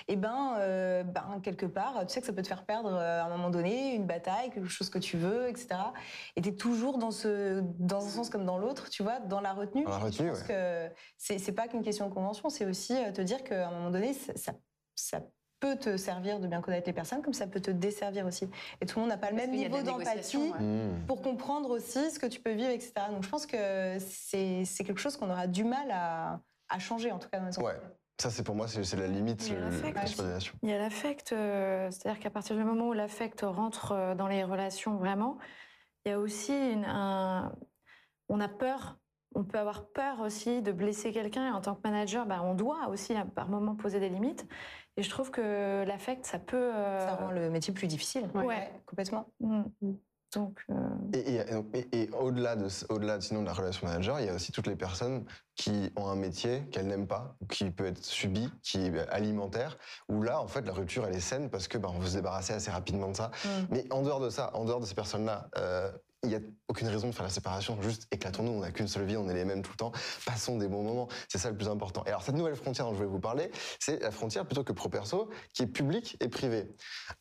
et eh ben, euh, ben, quelque part, tu sais que ça peut te faire perdre euh, un moment donné, une bataille, quelque chose que tu veux, etc. Et tu es toujours dans, ce, dans un sens comme dans l'autre, tu vois, dans la retenue. Dans la retenue, Je que c'est pas qu'une question de convention, c'est aussi euh, te dire qu'à un moment donné, ça, ça, peut te servir de bien connaître les personnes, comme ça peut te desservir aussi. Et tout le monde n'a pas le même niveau d'empathie mmh. pour comprendre aussi ce que tu peux vivre, etc. Donc je pense que c'est quelque chose qu'on aura du mal à, à, changer, en tout cas dans les ouais. Ça, c'est pour moi, c'est la limite, de Il y a l'affect, euh, c'est-à-dire qu'à partir du moment où l'affect rentre euh, dans les relations vraiment, il y a aussi une, un, on a peur, on peut avoir peur aussi de blesser quelqu'un. Et en tant que manager, bah, on doit aussi par moment poser des limites. Et je trouve que l'affect, ça peut. Euh, ça rend le métier plus difficile. Ouais, complètement. Mm. Donc, Et, et, au-delà de, au-delà sinon de la relation manager, il y a aussi toutes les personnes qui ont un métier qu'elles n'aiment pas, qui peut être subi, qui est alimentaire, où là, en fait, la rupture, elle est saine parce que bah, on veut se débarrasser assez rapidement de ça. Mm. Mais en dehors de ça, en dehors de ces personnes-là, euh, il n'y a aucune raison de faire la séparation. Juste éclatons-nous, on n'a qu'une seule vie, on est les mêmes tout le temps. Passons des bons moments, c'est ça le plus important. Et alors cette nouvelle frontière dont je voulais vous parler, c'est la frontière plutôt que pro-perso, qui est publique et privée.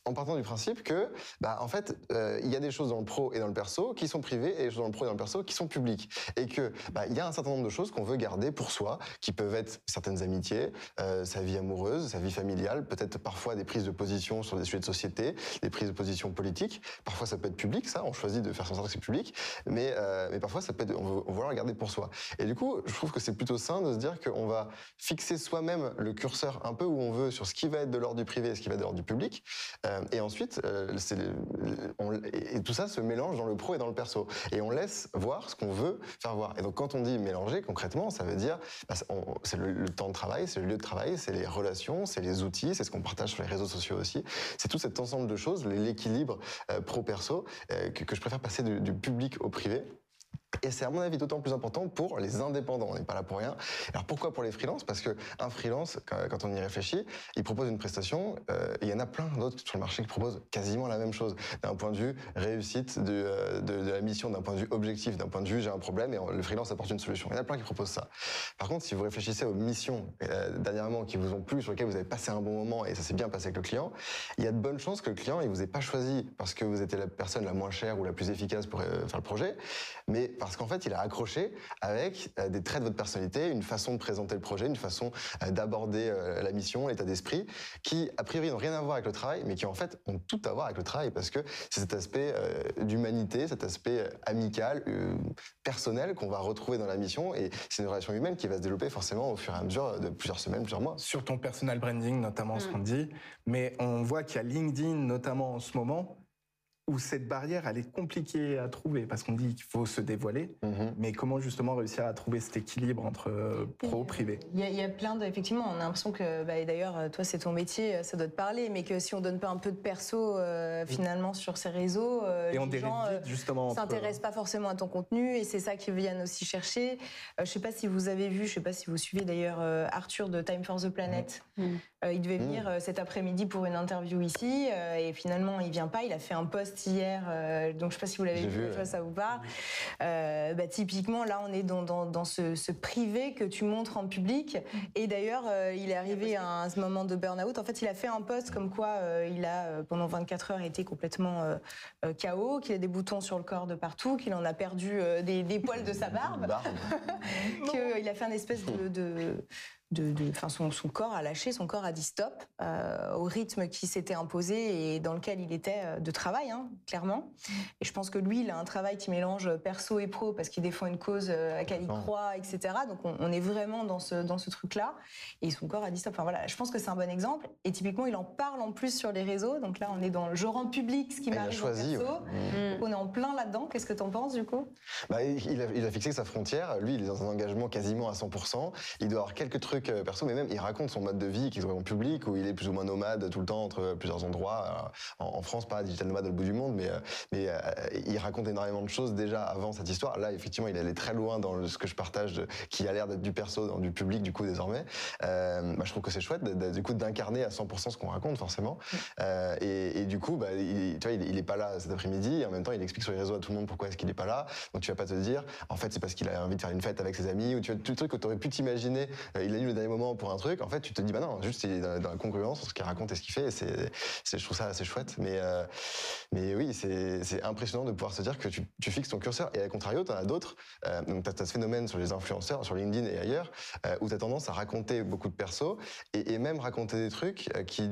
En partant du principe que, bah, en fait, euh, il y a des choses dans le pro et dans le perso qui sont privées et des choses dans le pro et dans le perso qui sont publiques. Et que, bah, il y a un certain nombre de choses qu'on veut garder pour soi, qui peuvent être certaines amitiés, euh, sa vie amoureuse, sa vie familiale, peut-être parfois des prises de position sur des sujets de société, des prises de position politiques. Parfois ça peut être public, ça, on choisit de faire son public, mais, euh, mais parfois ça peut être, on veut, on veut pour soi. Et du coup, je trouve que c'est plutôt sain de se dire qu'on va fixer soi-même le curseur un peu où on veut sur ce qui va être de l'ordre du privé et ce qui va être de l'ordre du public. Euh, et ensuite, euh, on, et tout ça se mélange dans le pro et dans le perso. Et on laisse voir ce qu'on veut faire voir. Et donc quand on dit mélanger, concrètement, ça veut dire, bah, c'est le, temps de travail, c'est le lieu de travail, c'est les relations, c'est les outils, c'est ce qu'on partage sur les réseaux sociaux aussi. C'est tout cet ensemble de choses, l'équilibre pro-perso, que, que je préfère passer de du public au privé. Et c'est à mon avis d'autant plus important pour les indépendants. On n'est pas là pour rien. Alors pourquoi pour les freelances? Parce que un freelance, quand on y réfléchit, il propose une prestation. Euh, il y en a plein d'autres sur le marché qui proposent quasiment la même chose d'un point de vue réussite de, euh, la mission, d'un point de vue objectif, d'un point de vue j'ai un problème et le freelance apporte une solution. Il y en a plein qui proposent ça. Par contre, si vous réfléchissez aux missions euh, dernièrement qui vous ont plu, sur lesquelles vous avez passé un bon moment et ça s'est bien passé avec le client, il y a de bonnes chances que le client il vous ait pas choisi parce que vous étiez la personne la moins chère ou la plus efficace pour faire le projet, mais parce qu'en fait, il a accroché avec euh, des traits de votre personnalité, une façon de présenter le projet, une façon euh, d'aborder euh, la mission, l'état d'esprit, qui a priori n'ont rien à voir avec le travail, mais qui en fait ont tout à voir avec le travail, parce que c'est cet aspect d'humanité, cet aspect amical, personnel qu'on va retrouver dans la mission, et c'est une relation humaine qui va se développer forcément au fur et à mesure de plusieurs semaines, plusieurs mois. Sur ton personal branding, notamment, ce mm. qu'on dit, mais on voit qu'il y a LinkedIn, notamment en ce moment, où cette barrière, elle est compliquée à trouver parce qu'on dit qu'il faut se dévoiler, mhm. mais comment justement réussir à trouver cet équilibre entre euh, pro, privé? Il y, a plein de, effectivement, on a l'impression que, bah, et d'ailleurs, euh, toi c'est ton métier, euh, ça doit te parler, mais que si on donne pas un peu de perso finalement sur ces réseaux, et on les gens justement s'intéressent pas forcément à ton contenu et c'est ça qu'ils viennent aussi chercher. je sais pas si vous avez vu, je sais pas si vous suivez d'ailleurs Arthur de Time for the Planet. Mhm. Il devait venir cet après-midi pour une interview ici et finalement il vient pas. Il a fait un post hier, euh, donc je sais pas si vous l'avez vu, ça vous parle. Euh, bah, typiquement, là, on est dans, dans, ce, privé que tu montres en public. Et d'ailleurs, euh, il est arrivé à un moment de burn-out. En fait, il a fait un post comme quoi il a, pendant 24 heures, été complètement KO, qu'il a des boutons sur le corps de partout, qu'il en a perdu des, poils de sa barbe, qu'il a fait un espèce de de, son, son, corps a lâché, son corps a dit stop euh, au rythme qui s'était imposé et dans lequel il était euh, de travail, hein, clairement. Et je pense que lui, il a un travail qui mélange perso et pro parce qu'il défend une cause euh, à laquelle il croit, etc. Donc on, est vraiment dans ce, dans ce truc-là. Et son corps a dit stop. Enfin voilà, je pense que c'est un bon exemple. Et typiquement, il en parle en plus sur les réseaux. Donc là, on est dans le genre en public, ce qui m'arrive en perso. Mmh. On est en plein là-dedans. Qu'est-ce que tu en penses du coup? Bah, il, a, il a fixé sa frontière. Lui, il est dans un engagement quasiment à 100%. Il doit avoir quelques trucs euh, perso, mais même il raconte son mode de vie qui est en public, où il est plus ou moins nomade tout le temps entre plusieurs endroits. Euh, en, France, pas digital nomade au bout du monde, mais, euh, mais il raconte énormément de choses déjà avant cette histoire. Là, effectivement, il allait très loin dans ce que je partage, qui a l'air d'être du perso, dans du public, du coup, désormais. bah, je trouve que c'est chouette, du coup, d'incarner à 100% ce qu'on raconte, forcément. et, du coup, bah, il, tu vois, il, est pas là cet après-midi, en même temps, il explique sur les réseaux à tout le monde pourquoi est-ce qu'il est pas là. Donc, tu vas pas te dire, en fait, c'est parce qu'il a envie de faire une fête avec ses amis, ou tu vois, tout le truc que tu aurais pu t'imaginer. il a eu le dernier moment pour un truc, en fait, tu te dis, bah non, juste il est dans, la congruence ce qu'il raconte et ce qu'il fait. C'est, je trouve ça assez chouette. Mais, euh, oui, c'est impressionnant de pouvoir se dire que tu, fixes ton curseur. Et à contrario, tu en as d'autres. Euh, donc, tu as, ce phénomène sur les influenceurs, sur LinkedIn et ailleurs, euh, où tu as tendance à raconter beaucoup de persos et, même raconter des trucs qui,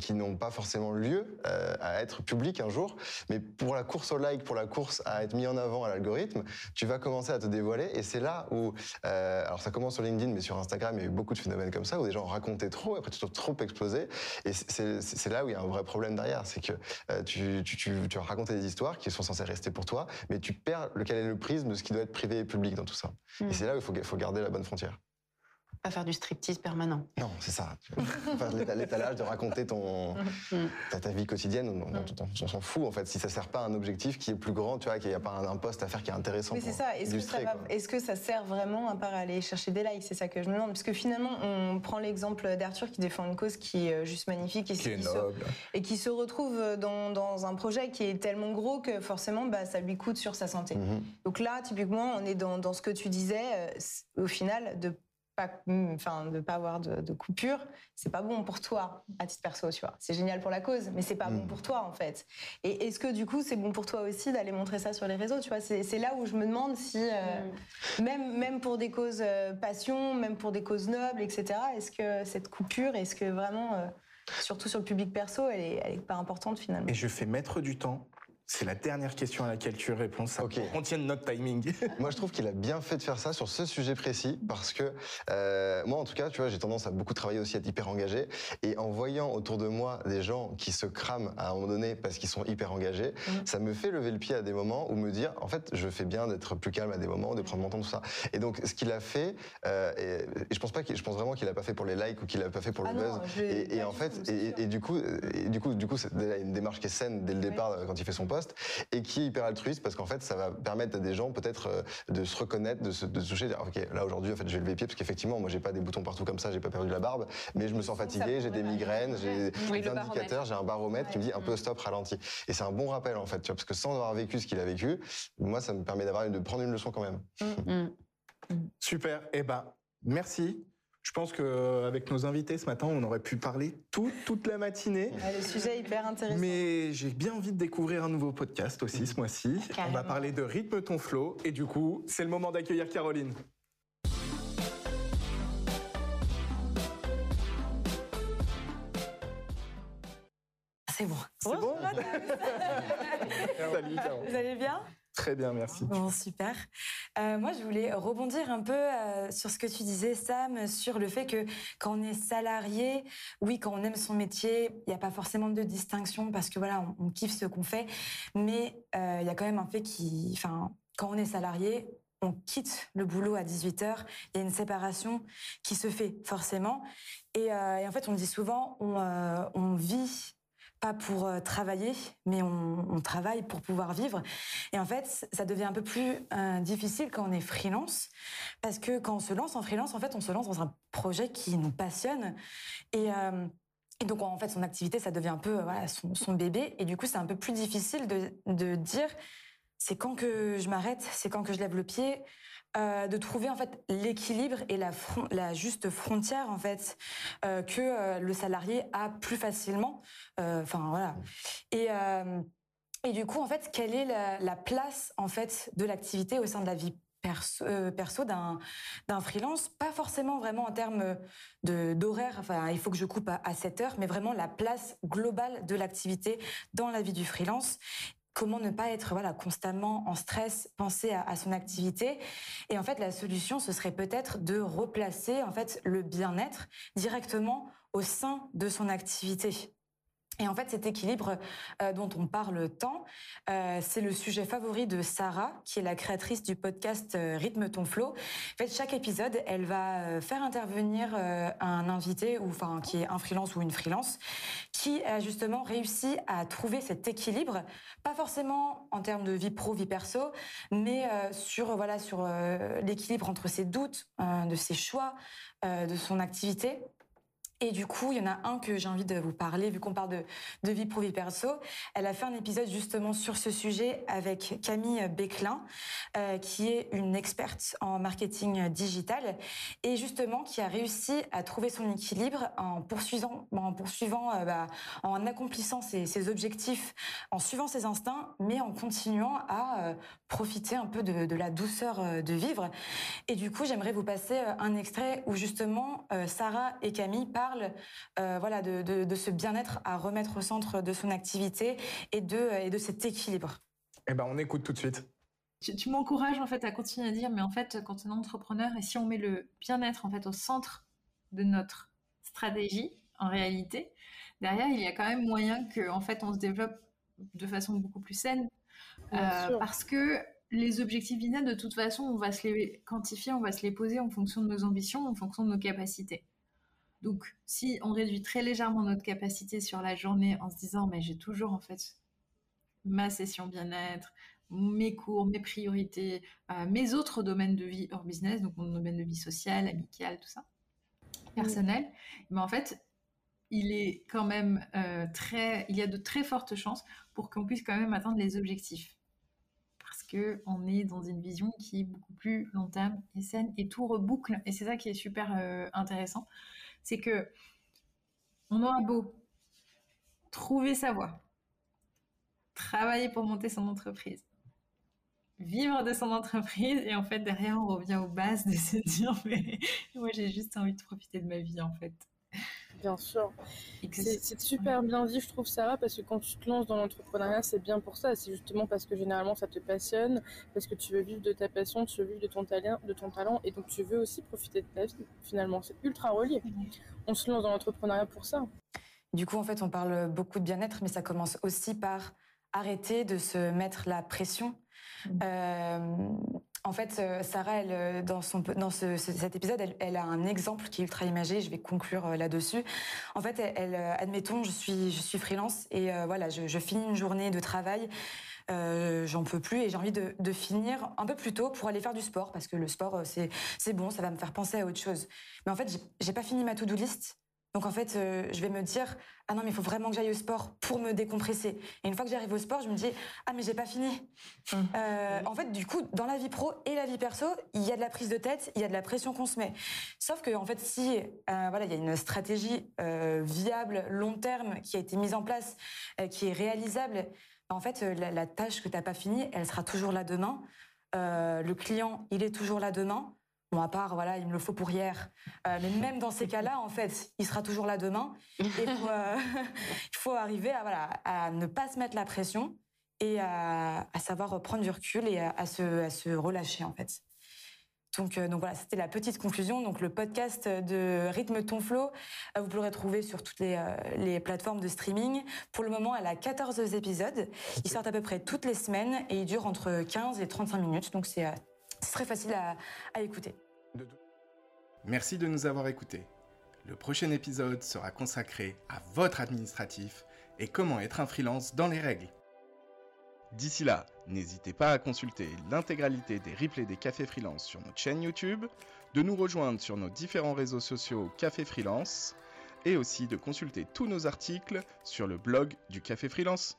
qui n'ont pas forcément lieu à être publics un jour. Mais pour la course au like, pour la course à être mis en avant à l'algorithme, tu vas commencer à te dévoiler. Et c'est là où, alors ça commence sur LinkedIn, mais sur Instagram, il y a eu beaucoup de phénomènes comme ça, où des gens racontaient trop, après tu te trop explosé. Et c'est là où il y a un vrai problème derrière, c'est que euh, tu, tu, des histoires qui sont censées rester pour toi, mais tu perds lequel est le prisme de ce qui doit être privé et public dans tout ça. Et mm. c'est là où il faut, faut garder la bonne frontière pas faire du striptease permanent. Non, c'est ça. Faire l'étalage de raconter ton, mm. ta, vie quotidienne, on, s'en fout en fait. Si ça sert pas à un objectif qui est plus grand, tu vois, qu'il n'y a pas un, poste à faire qui est intéressant. Mais c'est ça. Est-ce que ça, est que ça sert vraiment à part aller chercher des likes? C'est ça que je me demande. Parce que finalement, on prend l'exemple d'Arthur qui défend une cause qui est euh, juste magnifique et qui, est noble. Se, et qui se retrouve dans, dans, un projet qui est tellement gros que forcément, bah, ça lui coûte sur sa santé. Mm-hmm. Donc là, typiquement, on est dans, dans ce que tu disais, euh, au final, de pas, enfin, de pas avoir de, coupure, c'est pas bon pour toi à titre perso, tu vois. C'est génial pour la cause, mais c'est pas bon mm. pour toi en fait. Et est-ce que du coup c'est bon pour toi aussi d'aller montrer ça sur les réseaux, tu vois? C'est là où je me demande si euh, mm. même même pour des causes euh, passion, même pour des causes nobles, etc. Est-ce que cette coupure, est-ce que vraiment euh, surtout sur le public perso, elle est, elle est pas importante finalement? Et je fais mettre du temps c'est la dernière question à laquelle tu réponds. Ça okay. contient notre timing. Moi, je trouve qu'il a bien fait de faire ça sur ce sujet précis parce que euh, moi, en tout cas, tu vois, j'ai tendance à beaucoup travailler aussi, à être hyper engagé. Et en voyant autour de moi des gens qui se crament à un moment donné parce qu'ils sont hyper engagés, mmh. ça me fait lever le pied à des moments où me dire, en fait, je fais bien d'être plus calme à des moments, de prendre mon temps, tout ça. Et donc, ce qu'il a fait, euh, et, je pense pas, je pense vraiment qu'il a pas fait pour les likes ou qu'il a pas fait pour le ah buzz. et, en fait, et, du coup, et du coup, du coup, c'est une démarche qui est saine dès le départ quand il fait son poste et qui est hyper altruiste parce qu'en fait, ça va permettre à des gens peut-être euh, de se reconnaître, de se, de toucher, dire, ok, là aujourd'hui, en fait, je vais lever les pieds parce qu'effectivement, moi, j'ai pas des boutons partout comme ça, j'ai pas perdu la barbe, mais je me sens fatigué, j'ai des migraines, j'ai des indicateurs, j'ai un baromètre qui me dit un peu stop, ralenti. Et c'est un bon rappel, en fait, tu vois, parce que sans avoir vécu ce qu'il a vécu, moi, ça me permet d'avoir de prendre une leçon quand même. Super. Eh ben, merci Je pense qu'avec nos invités ce matin, on aurait pu parler toute, toute la matinée. le sujet est hyper intéressant. Mais j'ai bien envie de découvrir un nouveau podcast aussi ce mois-ci. On va parler de rythme ton flow. Et du coup, c'est le moment d'accueillir Caroline. C'est bon. C'est bon Salut, Vous allez bien? Très bien, merci. Bon, super. Euh, moi, je voulais rebondir un peu euh, sur ce que tu disais, Sam, sur le fait que quand on est salarié, oui, quand on aime son métier, il n'y a pas forcément de distinction parce que voilà, on, kiffe ce qu'on fait, mais euh, il y a quand même un fait qui, enfin, quand on est salarié, on quitte le boulot à 18h, il y a une séparation qui se fait forcément. Et, en fait, on dit souvent, on, on vit pas pour euh, travailler, mais on, travaille pour pouvoir vivre. Et en fait, ça devient un peu plus euh, difficile quand on est freelance, parce que quand on se lance en freelance, en fait, on se lance dans un projet qui nous passionne. Et, euh, donc, en fait, son activité, ça devient un peu son, bébé. Et du coup, c'est un peu plus difficile de, de dire, c'est quand que je m'arrête, c'est quand que je lève le pied. Euh, de trouver en fait l'équilibre et la, juste frontière en fait euh, que euh, le salarié a plus facilement. Enfin voilà. Et et du coup en fait quelle est la, place en fait de l'activité au sein de la vie perso, perso d'un d'un freelance? Pas forcément vraiment en termes de d'horaire enfin il faut que je coupe à, à 7 heures mais vraiment la place globale de l'activité dans la vie du freelance comment ne pas être voilà constamment en stress, penser à, son activité. Et en fait, la solution, ce serait peut-être de replacer en fait le bien-être directement au sein de son activité. Et en fait, cet équilibre euh, dont on parle tant, euh, c'est le sujet favori de Sarah, qui est la créatrice du podcast euh, Rythme ton flow. En fait, chaque épisode, elle va faire intervenir un invité, ou enfin qui est un freelance ou une freelance, qui a justement réussi à trouver cet équilibre, pas forcément en termes de vie pro, vie perso, mais sur voilà sur l'équilibre entre ses doutes, de ses choix, de son activité et du coup, il y en a un que j'ai envie de vous parler, vu qu'on parle de, vie pro, vie perso. Elle a fait un épisode justement sur ce sujet avec Camille Béclin, euh, qui est une experte en marketing digital et justement qui a réussi à trouver son équilibre en poursuivant, en euh, bah, accomplissant ses, objectifs, en suivant ses instincts, mais en continuant à euh, profiter un peu de, la douceur de vivre. Et du coup, j'aimerais vous passer un extrait où justement Sarah et Camille parlent euh, voilà, de, ce bien-être à remettre au centre de son activité et de, et de cet équilibre. Eh ben, on écoute tout de suite. Tu, m'encourages en fait à continuer à dire, mais en fait, quand on est entrepreneur et si on met le bien-être en fait au centre de notre stratégie, en réalité, derrière, il y a quand même moyen que en fait, on se développe de façon beaucoup plus saine, euh, parce que les objectifs business, de toute façon, on va se les quantifier, on va se les poser en fonction de nos ambitions, en fonction de nos capacités. Donc, si on réduit très légèrement notre capacité sur la journée en se disant, mais j'ai toujours en fait ma session bien-être, mes cours, mes priorités, euh, mes autres domaines de vie hors business, donc mon domaine de vie sociale, amicale, tout ça, personnel, mais en fait, il est quand même euh, très, il y a de très fortes chances pour qu'on puisse quand même atteindre les objectifs. Parce que on est dans une vision qui est beaucoup plus long terme et saine et tout reboucle. Et c'est ça qui est super euh, intéressant c'est que on aura beau trouver sa voie, travailler pour monter son entreprise, vivre de son entreprise et en fait derrière on revient aux bases de se dire mais moi j'ai juste envie de profiter de ma vie en fait. Bien sûr. C'est super bien dit, je trouve, Sarah, parce que quand tu te lances dans l'entrepreneuriat, c'est bien pour ça. C'est justement parce que généralement, ça te passionne, parce que tu veux vivre de ta passion, tu veux vivre de ton, talent, de ton talent, et donc tu veux aussi profiter de ta vie, finalement. C'est ultra relié. On se lance dans l'entrepreneuriat pour ça. Du coup, en fait, on parle beaucoup de bien-être, mais ça commence aussi par arrêter de se mettre la pression. Mmh. Euh, en fait, euh, Sarah, elle, euh, dans, son, dans cet épisode, elle, a un exemple qui est ultra imagé. Je vais conclure euh, là-dessus. En fait, elle, admettons, je suis, je suis freelance et voilà, je, finis une journée de travail. j'en peux plus et j'ai envie de, de, finir un peu plus tôt pour aller faire du sport parce que le sport c'est bon, ça va me faire penser à autre chose. Mais en fait, j'ai pas fini ma to-do list Donc en fait, euh, je vais me dire ah non mais il faut vraiment que j'aille au sport pour me décompresser. Et une fois que j'arrive au sport, je me dis ah mais j'ai pas fini. Mmh. Euh, en fait, du coup, dans la vie pro et la vie perso, il y a de la prise de tête, il y a de la pression qu'on se met. Sauf que en fait, si euh, voilà, il y a une stratégie viable, long terme, qui a été mise en place, qui est réalisable, en fait, la, la tâche que tu n'as pas finie, elle sera toujours là demain. le client, il est toujours là demain. Bon, à part, voilà, il me le faut pour hier. Euh, mais même dans ces cas-là, en fait, il sera toujours là demain. Et euh, il faut arriver à, voilà, à ne pas se mettre la pression et à, savoir prendre du recul et à, se, à se relâcher, en fait. Donc, euh, donc voilà, c'était la petite conclusion. Donc le podcast de Rythme Ton Flow, vous pourrez trouver sur toutes les, les, plateformes de streaming. Pour le moment, elle a 14 épisodes. Ils sortent à peu près toutes les semaines et ils durent entre 15 et 35 minutes. Donc c'est c'est très facile à, écouter. Merci de nous avoir écoutés. Le prochain épisode sera consacré à votre administratif et comment être un freelance dans les règles. D'ici là, n'hésitez pas à consulter l'intégralité des replays des cafés freelance sur notre chaîne YouTube, de nous rejoindre sur nos différents réseaux sociaux Café Freelance et aussi de consulter tous nos articles sur le blog du Café Freelance.